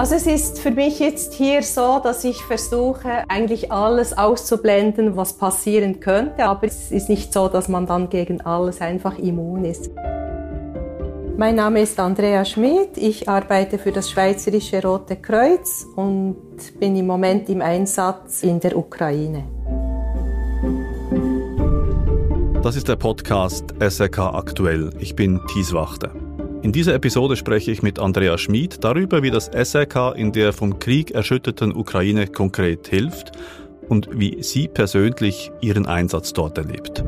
Also es ist für mich jetzt hier so, dass ich versuche, eigentlich alles auszublenden, was passieren könnte. Aber es ist nicht so, dass man dann gegen alles einfach immun ist. Mein Name ist Andrea Schmidt. Ich arbeite für das Schweizerische Rote Kreuz und bin im Moment im Einsatz in der Ukraine. Das ist der Podcast SRK Aktuell. Ich bin Thies Wachter. In dieser Episode spreche ich mit Andrea Schmid darüber, wie das SRK in der vom Krieg erschütterten Ukraine konkret hilft und wie sie persönlich ihren Einsatz dort erlebt.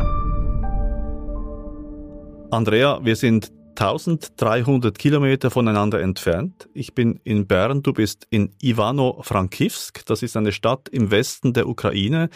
Andrea, wir sind 1300 Kilometer voneinander entfernt. Ich bin in Bern, du bist in Ivano-Frankivsk. Das ist eine Stadt im Westen der Ukraine.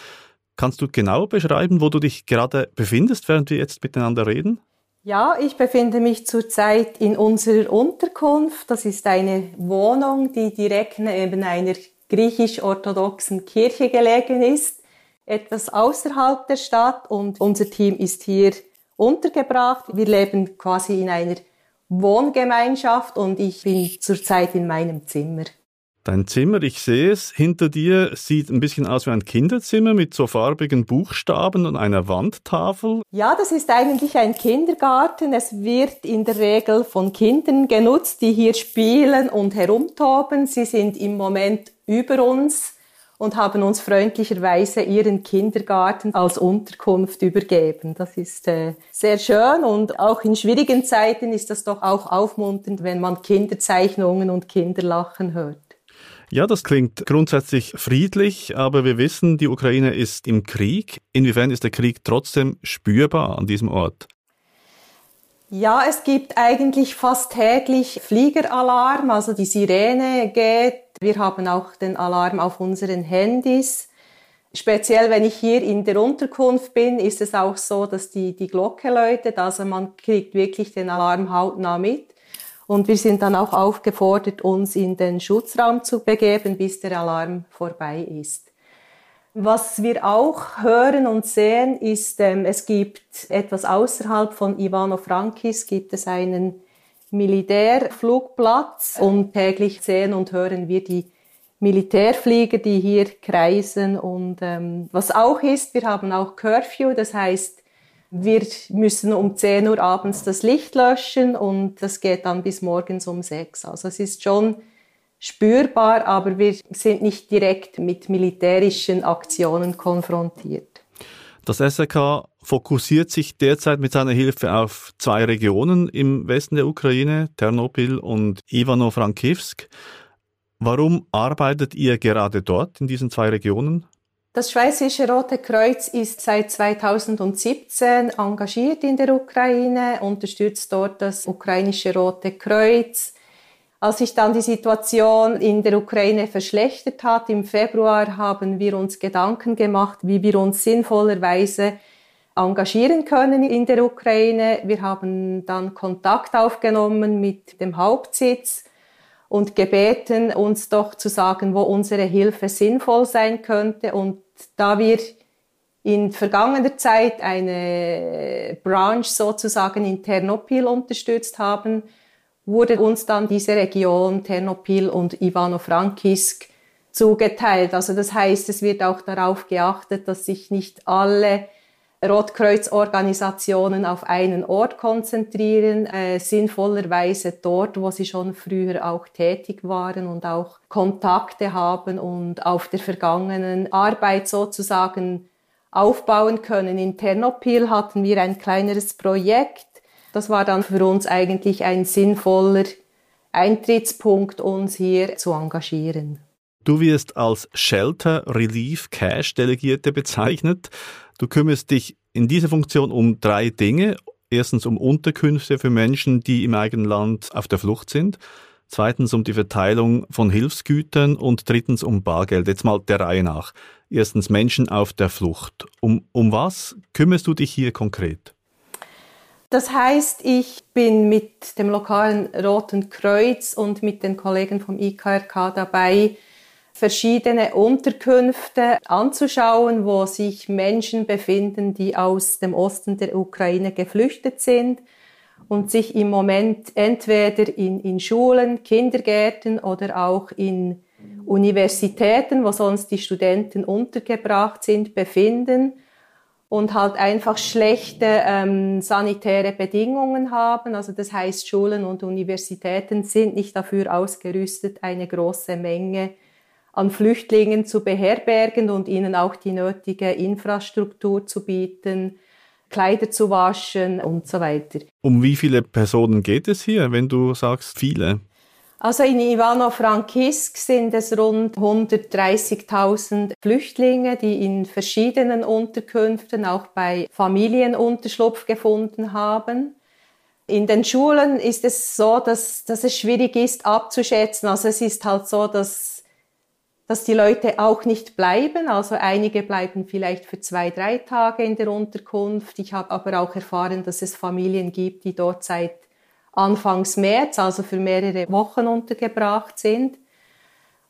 Kannst du genau beschreiben, wo du dich gerade befindest, während wir jetzt miteinander reden? Ja, ich befinde mich zurzeit in unserer Unterkunft. Das ist eine Wohnung, die direkt neben einer griechisch-orthodoxen Kirche gelegen ist, etwas außerhalb der Stadt und unser Team ist hier untergebracht. Wir leben quasi in einer Wohngemeinschaft und ich bin zurzeit in meinem Zimmer. Dein Zimmer, ich sehe es, hinter dir sieht ein bisschen aus wie ein Kinderzimmer mit so farbigen Buchstaben und einer Wandtafel. Ja, das ist eigentlich ein Kindergarten. Es wird in der Regel von Kindern genutzt, die hier spielen und herumtoben. Sie sind im Moment über uns und haben uns freundlicherweise ihren Kindergarten als Unterkunft übergeben. Das ist äh, sehr schön und auch in schwierigen Zeiten ist das doch auch aufmunternd, wenn man Kinderzeichnungen und Kinderlachen hört. Ja, das klingt grundsätzlich friedlich, aber wir wissen, die Ukraine ist im Krieg. Inwiefern ist der Krieg trotzdem spürbar an diesem Ort? Ja, es gibt eigentlich fast täglich Fliegeralarm, also die Sirene geht. Wir haben auch den Alarm auf unseren Handys. Speziell wenn ich hier in der Unterkunft bin, ist es auch so, dass die, die Glocke läutet, also man kriegt wirklich den Alarm hautnah mit. Und wir sind dann auch aufgefordert, uns in den Schutzraum zu begeben, bis der Alarm vorbei ist. Was wir auch hören und sehen, ist, ähm, es gibt etwas außerhalb von Ivano-Frankis, gibt es einen Militärflugplatz und täglich sehen und hören wir die Militärflieger, die hier kreisen und ähm, was auch ist, wir haben auch Curfew, das heißt, wir müssen um 10 Uhr abends das Licht löschen und das geht dann bis morgens um 6. Also es ist schon spürbar, aber wir sind nicht direkt mit militärischen Aktionen konfrontiert. Das SRK fokussiert sich derzeit mit seiner Hilfe auf zwei Regionen im Westen der Ukraine, Ternopil und Ivano-Frankivsk. Warum arbeitet ihr gerade dort in diesen zwei Regionen? Das Schweizerische Rote Kreuz ist seit 2017 engagiert in der Ukraine, unterstützt dort das ukrainische Rote Kreuz. Als sich dann die Situation in der Ukraine verschlechtert hat, im Februar haben wir uns Gedanken gemacht, wie wir uns sinnvollerweise engagieren können in der Ukraine. Wir haben dann Kontakt aufgenommen mit dem Hauptsitz und gebeten, uns doch zu sagen, wo unsere Hilfe sinnvoll sein könnte. Und da wir in vergangener Zeit eine Branch sozusagen in Ternopil unterstützt haben, wurde uns dann diese Region Ternopil und Ivano-Frankivsk zugeteilt. Also das heißt, es wird auch darauf geachtet, dass sich nicht alle Rotkreuzorganisationen auf einen Ort konzentrieren, äh, sinnvollerweise dort, wo sie schon früher auch tätig waren und auch Kontakte haben und auf der vergangenen Arbeit sozusagen aufbauen können. In Ternopil hatten wir ein kleineres Projekt. Das war dann für uns eigentlich ein sinnvoller Eintrittspunkt, uns hier zu engagieren. Du wirst als Shelter Relief Cash Delegierte bezeichnet. Du kümmerst dich in dieser Funktion um drei Dinge. Erstens um Unterkünfte für Menschen, die im eigenen Land auf der Flucht sind. Zweitens um die Verteilung von Hilfsgütern und drittens um Bargeld. Jetzt mal der Reihe nach. Erstens Menschen auf der Flucht. Um, um was kümmerst du dich hier konkret? Das heißt, ich bin mit dem lokalen Roten Kreuz und mit den Kollegen vom IKRK dabei, verschiedene Unterkünfte anzuschauen, wo sich Menschen befinden, die aus dem Osten der Ukraine geflüchtet sind und sich im Moment entweder in, in Schulen, Kindergärten oder auch in Universitäten, wo sonst die Studenten untergebracht sind, befinden und halt einfach schlechte ähm, sanitäre Bedingungen haben. Also das heißt, Schulen und Universitäten sind nicht dafür ausgerüstet, eine große Menge an Flüchtlingen zu beherbergen und ihnen auch die nötige Infrastruktur zu bieten, Kleider zu waschen und so weiter. Um wie viele Personen geht es hier, wenn du sagst viele? Also in Ivano-Frankisk sind es rund 130.000 Flüchtlinge, die in verschiedenen Unterkünften auch bei Familien Unterschlupf gefunden haben. In den Schulen ist es so, dass, dass es schwierig ist abzuschätzen. Also es ist halt so, dass, dass die Leute auch nicht bleiben. Also einige bleiben vielleicht für zwei, drei Tage in der Unterkunft. Ich habe aber auch erfahren, dass es Familien gibt, die dort seit Anfangs März, also für mehrere Wochen untergebracht sind.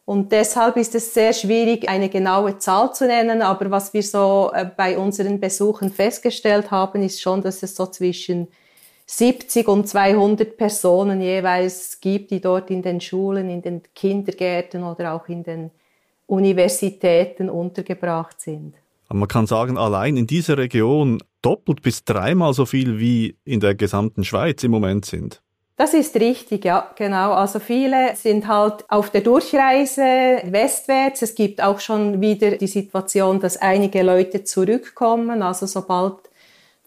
Und deshalb ist es sehr schwierig, eine genaue Zahl zu nennen. Aber was wir so äh, bei unseren Besuchen festgestellt haben, ist schon, dass es so zwischen 70 und 200 Personen jeweils gibt, die dort in den Schulen, in den Kindergärten oder auch in den Universitäten untergebracht sind. Man kann sagen, allein in dieser Region doppelt bis dreimal so viel wie in der gesamten Schweiz im Moment sind. Das ist richtig, ja, genau. Also viele sind halt auf der Durchreise westwärts. Es gibt auch schon wieder die Situation, dass einige Leute zurückkommen. Also sobald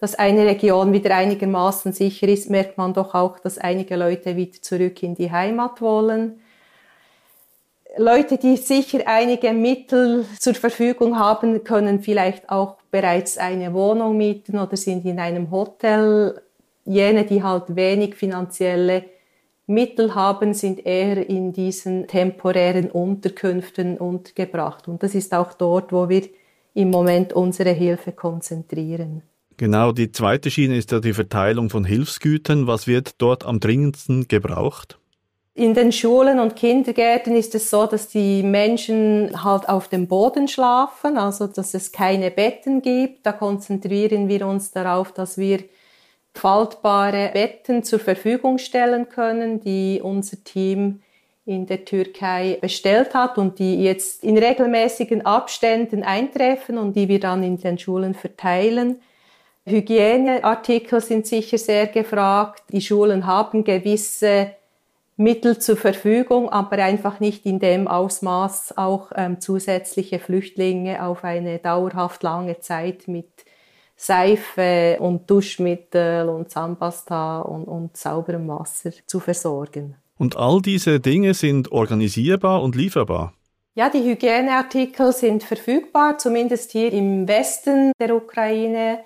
dass eine Region wieder einigermaßen sicher ist, merkt man doch auch, dass einige Leute wieder zurück in die Heimat wollen. Leute, die sicher einige Mittel zur Verfügung haben, können vielleicht auch bereits eine Wohnung mieten oder sind in einem Hotel. Jene, die halt wenig finanzielle Mittel haben, sind eher in diesen temporären Unterkünften untergebracht. Und das ist auch dort, wo wir im Moment unsere Hilfe konzentrieren. Genau, die zweite Schiene ist ja die Verteilung von Hilfsgütern. Was wird dort am dringendsten gebraucht? In den Schulen und Kindergärten ist es so, dass die Menschen halt auf dem Boden schlafen, also dass es keine Betten gibt. Da konzentrieren wir uns darauf, dass wir faltbare Betten zur Verfügung stellen können, die unser Team in der Türkei bestellt hat und die jetzt in regelmäßigen Abständen eintreffen und die wir dann in den Schulen verteilen. Hygieneartikel sind sicher sehr gefragt. Die Schulen haben gewisse Mittel zur Verfügung, aber einfach nicht in dem Ausmaß auch ähm, zusätzliche Flüchtlinge auf eine dauerhaft lange Zeit mit Seife und Duschmittel und Zahnpasta und, und sauberem Wasser zu versorgen. Und all diese Dinge sind organisierbar und lieferbar? Ja, die Hygieneartikel sind verfügbar, zumindest hier im Westen der Ukraine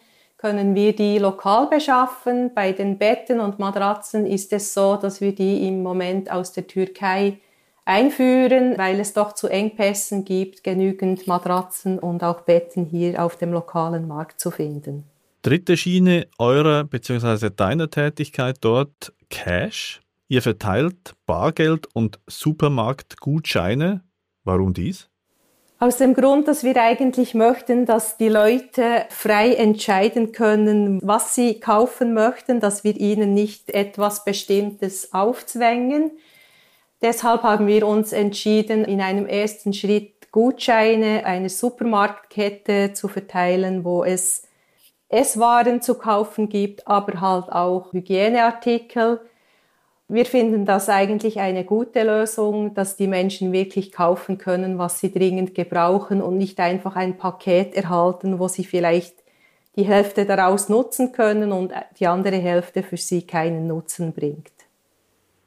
können wir die lokal beschaffen. Bei den Betten und Matratzen ist es so, dass wir die im Moment aus der Türkei einführen, weil es doch zu Engpässen gibt, genügend Matratzen und auch Betten hier auf dem lokalen Markt zu finden. Dritte Schiene eurer bzw. deiner Tätigkeit dort Cash. Ihr verteilt Bargeld und Supermarktgutscheine. Warum dies? Aus dem Grund, dass wir eigentlich möchten, dass die Leute frei entscheiden können, was sie kaufen möchten, dass wir ihnen nicht etwas Bestimmtes aufzwängen. Deshalb haben wir uns entschieden, in einem ersten Schritt Gutscheine einer Supermarktkette zu verteilen, wo es Esswaren zu kaufen gibt, aber halt auch Hygieneartikel wir finden das eigentlich eine gute Lösung, dass die Menschen wirklich kaufen können, was sie dringend gebrauchen und nicht einfach ein Paket erhalten, wo sie vielleicht die Hälfte daraus nutzen können und die andere Hälfte für sie keinen Nutzen bringt.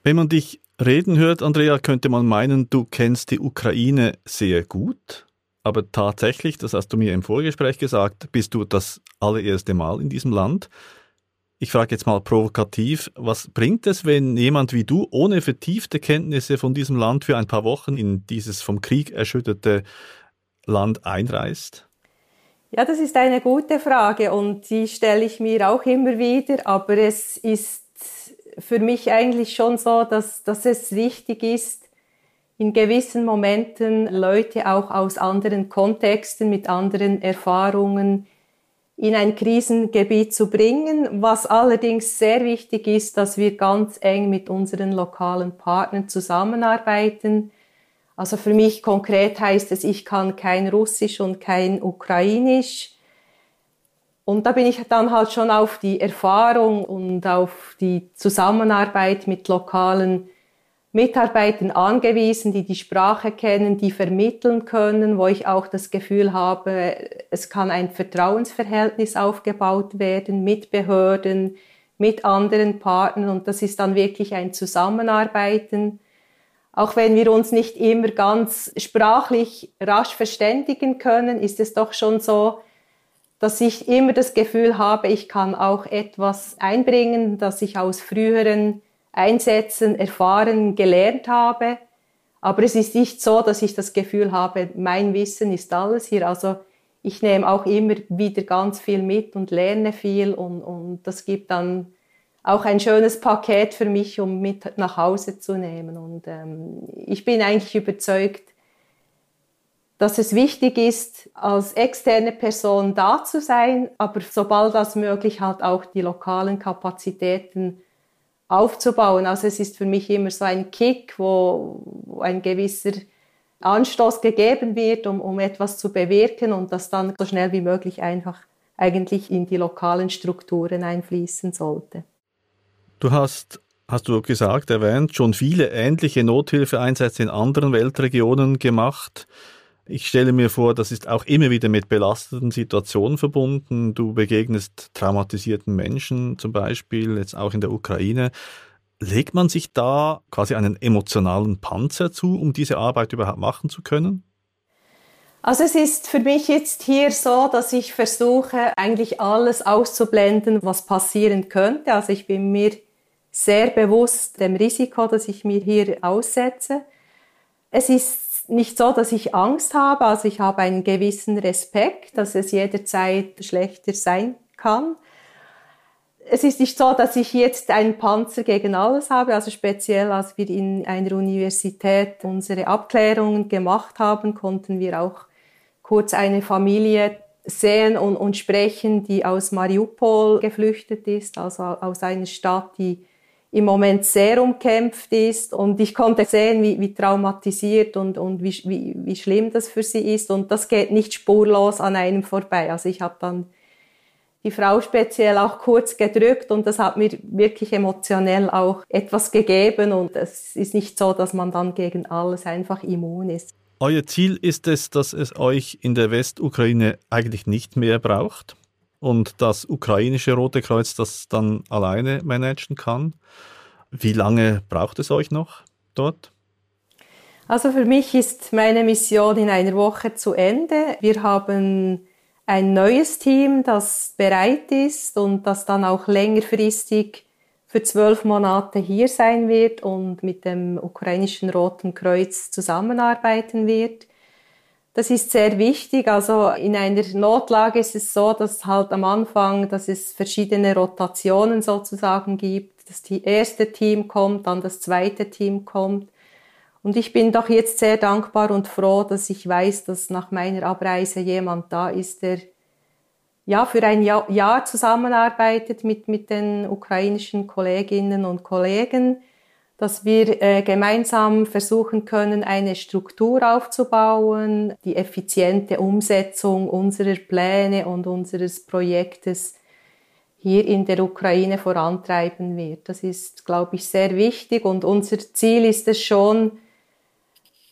Wenn man dich reden hört, Andrea, könnte man meinen, du kennst die Ukraine sehr gut. Aber tatsächlich, das hast du mir im Vorgespräch gesagt, bist du das allererste Mal in diesem Land. Ich frage jetzt mal provokativ, was bringt es, wenn jemand wie du ohne vertiefte Kenntnisse von diesem Land für ein paar Wochen in dieses vom Krieg erschütterte Land einreist? Ja, das ist eine gute Frage und die stelle ich mir auch immer wieder, aber es ist für mich eigentlich schon so, dass, dass es wichtig ist, in gewissen Momenten Leute auch aus anderen Kontexten mit anderen Erfahrungen in ein Krisengebiet zu bringen. Was allerdings sehr wichtig ist, dass wir ganz eng mit unseren lokalen Partnern zusammenarbeiten. Also für mich konkret heißt es, ich kann kein Russisch und kein Ukrainisch. Und da bin ich dann halt schon auf die Erfahrung und auf die Zusammenarbeit mit lokalen Mitarbeitern angewiesen, die die Sprache kennen, die vermitteln können, wo ich auch das Gefühl habe, es kann ein Vertrauensverhältnis aufgebaut werden mit Behörden, mit anderen Partnern und das ist dann wirklich ein Zusammenarbeiten. Auch wenn wir uns nicht immer ganz sprachlich rasch verständigen können, ist es doch schon so, dass ich immer das Gefühl habe, ich kann auch etwas einbringen, das ich aus früheren Einsätzen erfahren, gelernt habe. Aber es ist nicht so, dass ich das Gefühl habe, mein Wissen ist alles hier. Also ich nehme auch immer wieder ganz viel mit und lerne viel und, und das gibt dann auch ein schönes Paket für mich, um mit nach Hause zu nehmen. Und ähm, ich bin eigentlich überzeugt, dass es wichtig ist, als externe Person da zu sein, aber sobald das möglich halt auch die lokalen Kapazitäten aufzubauen. Also es ist für mich immer so ein Kick, wo, ein gewisser Anstoß gegeben wird, um, um etwas zu bewirken und das dann so schnell wie möglich einfach eigentlich in die lokalen Strukturen einfließen sollte. Du hast, hast du gesagt, erwähnt, schon viele ähnliche Nothilfeeinsätze in anderen Weltregionen gemacht. Ich stelle mir vor, das ist auch immer wieder mit belasteten Situationen verbunden. Du begegnest traumatisierten Menschen zum Beispiel, jetzt auch in der Ukraine. Legt man sich da quasi einen emotionalen Panzer zu, um diese Arbeit überhaupt machen zu können? Also es ist für mich jetzt hier so, dass ich versuche, eigentlich alles auszublenden, was passieren könnte. Also ich bin mir sehr bewusst dem Risiko, das ich mir hier aussetze. Es ist nicht so, dass ich Angst habe, also ich habe einen gewissen Respekt, dass es jederzeit schlechter sein kann. Es ist nicht so, dass ich jetzt einen Panzer gegen alles habe, also speziell als wir in einer Universität unsere Abklärungen gemacht haben, konnten wir auch kurz eine Familie sehen und, und sprechen, die aus Mariupol geflüchtet ist, also aus einer Stadt, die im Moment sehr umkämpft ist und ich konnte sehen, wie, wie traumatisiert und, und wie, wie, wie schlimm das für sie ist und das geht nicht spurlos an einem vorbei. Also ich habe dann die Frau speziell auch kurz gedrückt und das hat mir wirklich emotionell auch etwas gegeben und es ist nicht so, dass man dann gegen alles einfach immun ist. Euer Ziel ist es, dass es euch in der Westukraine eigentlich nicht mehr braucht? Und das ukrainische Rote Kreuz das dann alleine managen kann. Wie lange braucht es euch noch dort? Also für mich ist meine Mission in einer Woche zu Ende. Wir haben ein neues Team, das bereit ist und das dann auch längerfristig für zwölf Monate hier sein wird und mit dem ukrainischen Roten Kreuz zusammenarbeiten wird. Das ist sehr wichtig. Also in einer Notlage ist es so, dass halt am Anfang, dass es verschiedene Rotationen sozusagen gibt. Das erste Team kommt, dann das zweite Team kommt. Und ich bin doch jetzt sehr dankbar und froh, dass ich weiß, dass nach meiner Abreise jemand da ist, der ja für ein Jahr zusammenarbeitet mit, mit den ukrainischen Kolleginnen und Kollegen dass wir äh, gemeinsam versuchen können, eine Struktur aufzubauen, die effiziente Umsetzung unserer Pläne und unseres Projektes hier in der Ukraine vorantreiben wird. Das ist, glaube ich, sehr wichtig und unser Ziel ist es schon,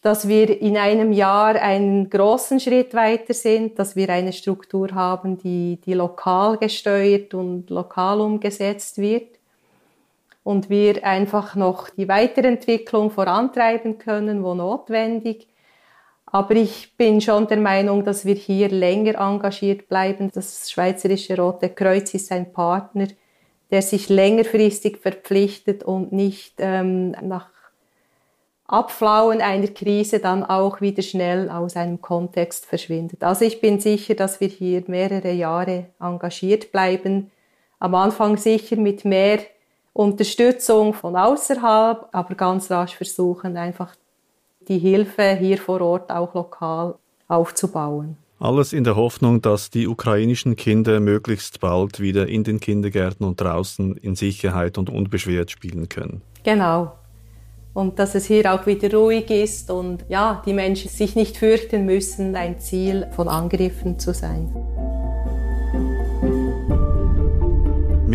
dass wir in einem Jahr einen großen Schritt weiter sind, dass wir eine Struktur haben, die, die lokal gesteuert und lokal umgesetzt wird und wir einfach noch die Weiterentwicklung vorantreiben können, wo notwendig. Aber ich bin schon der Meinung, dass wir hier länger engagiert bleiben. Das Schweizerische Rote Kreuz ist ein Partner, der sich längerfristig verpflichtet und nicht ähm, nach Abflauen einer Krise dann auch wieder schnell aus einem Kontext verschwindet. Also ich bin sicher, dass wir hier mehrere Jahre engagiert bleiben. Am Anfang sicher mit mehr Unterstützung von außerhalb, aber ganz rasch versuchen, einfach die Hilfe hier vor Ort auch lokal aufzubauen. Alles in der Hoffnung, dass die ukrainischen Kinder möglichst bald wieder in den Kindergärten und draußen in Sicherheit und unbeschwert spielen können. Genau. Und dass es hier auch wieder ruhig ist und ja, die Menschen sich nicht fürchten müssen, ein Ziel von Angriffen zu sein.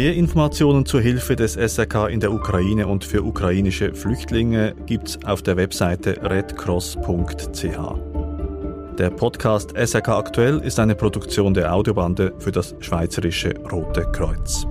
Mehr Informationen zur Hilfe des SRK in der Ukraine und für ukrainische Flüchtlinge gibt's auf der Webseite redcross.ch. Der Podcast SRK Aktuell ist eine Produktion der Audiobande für das Schweizerische Rote Kreuz.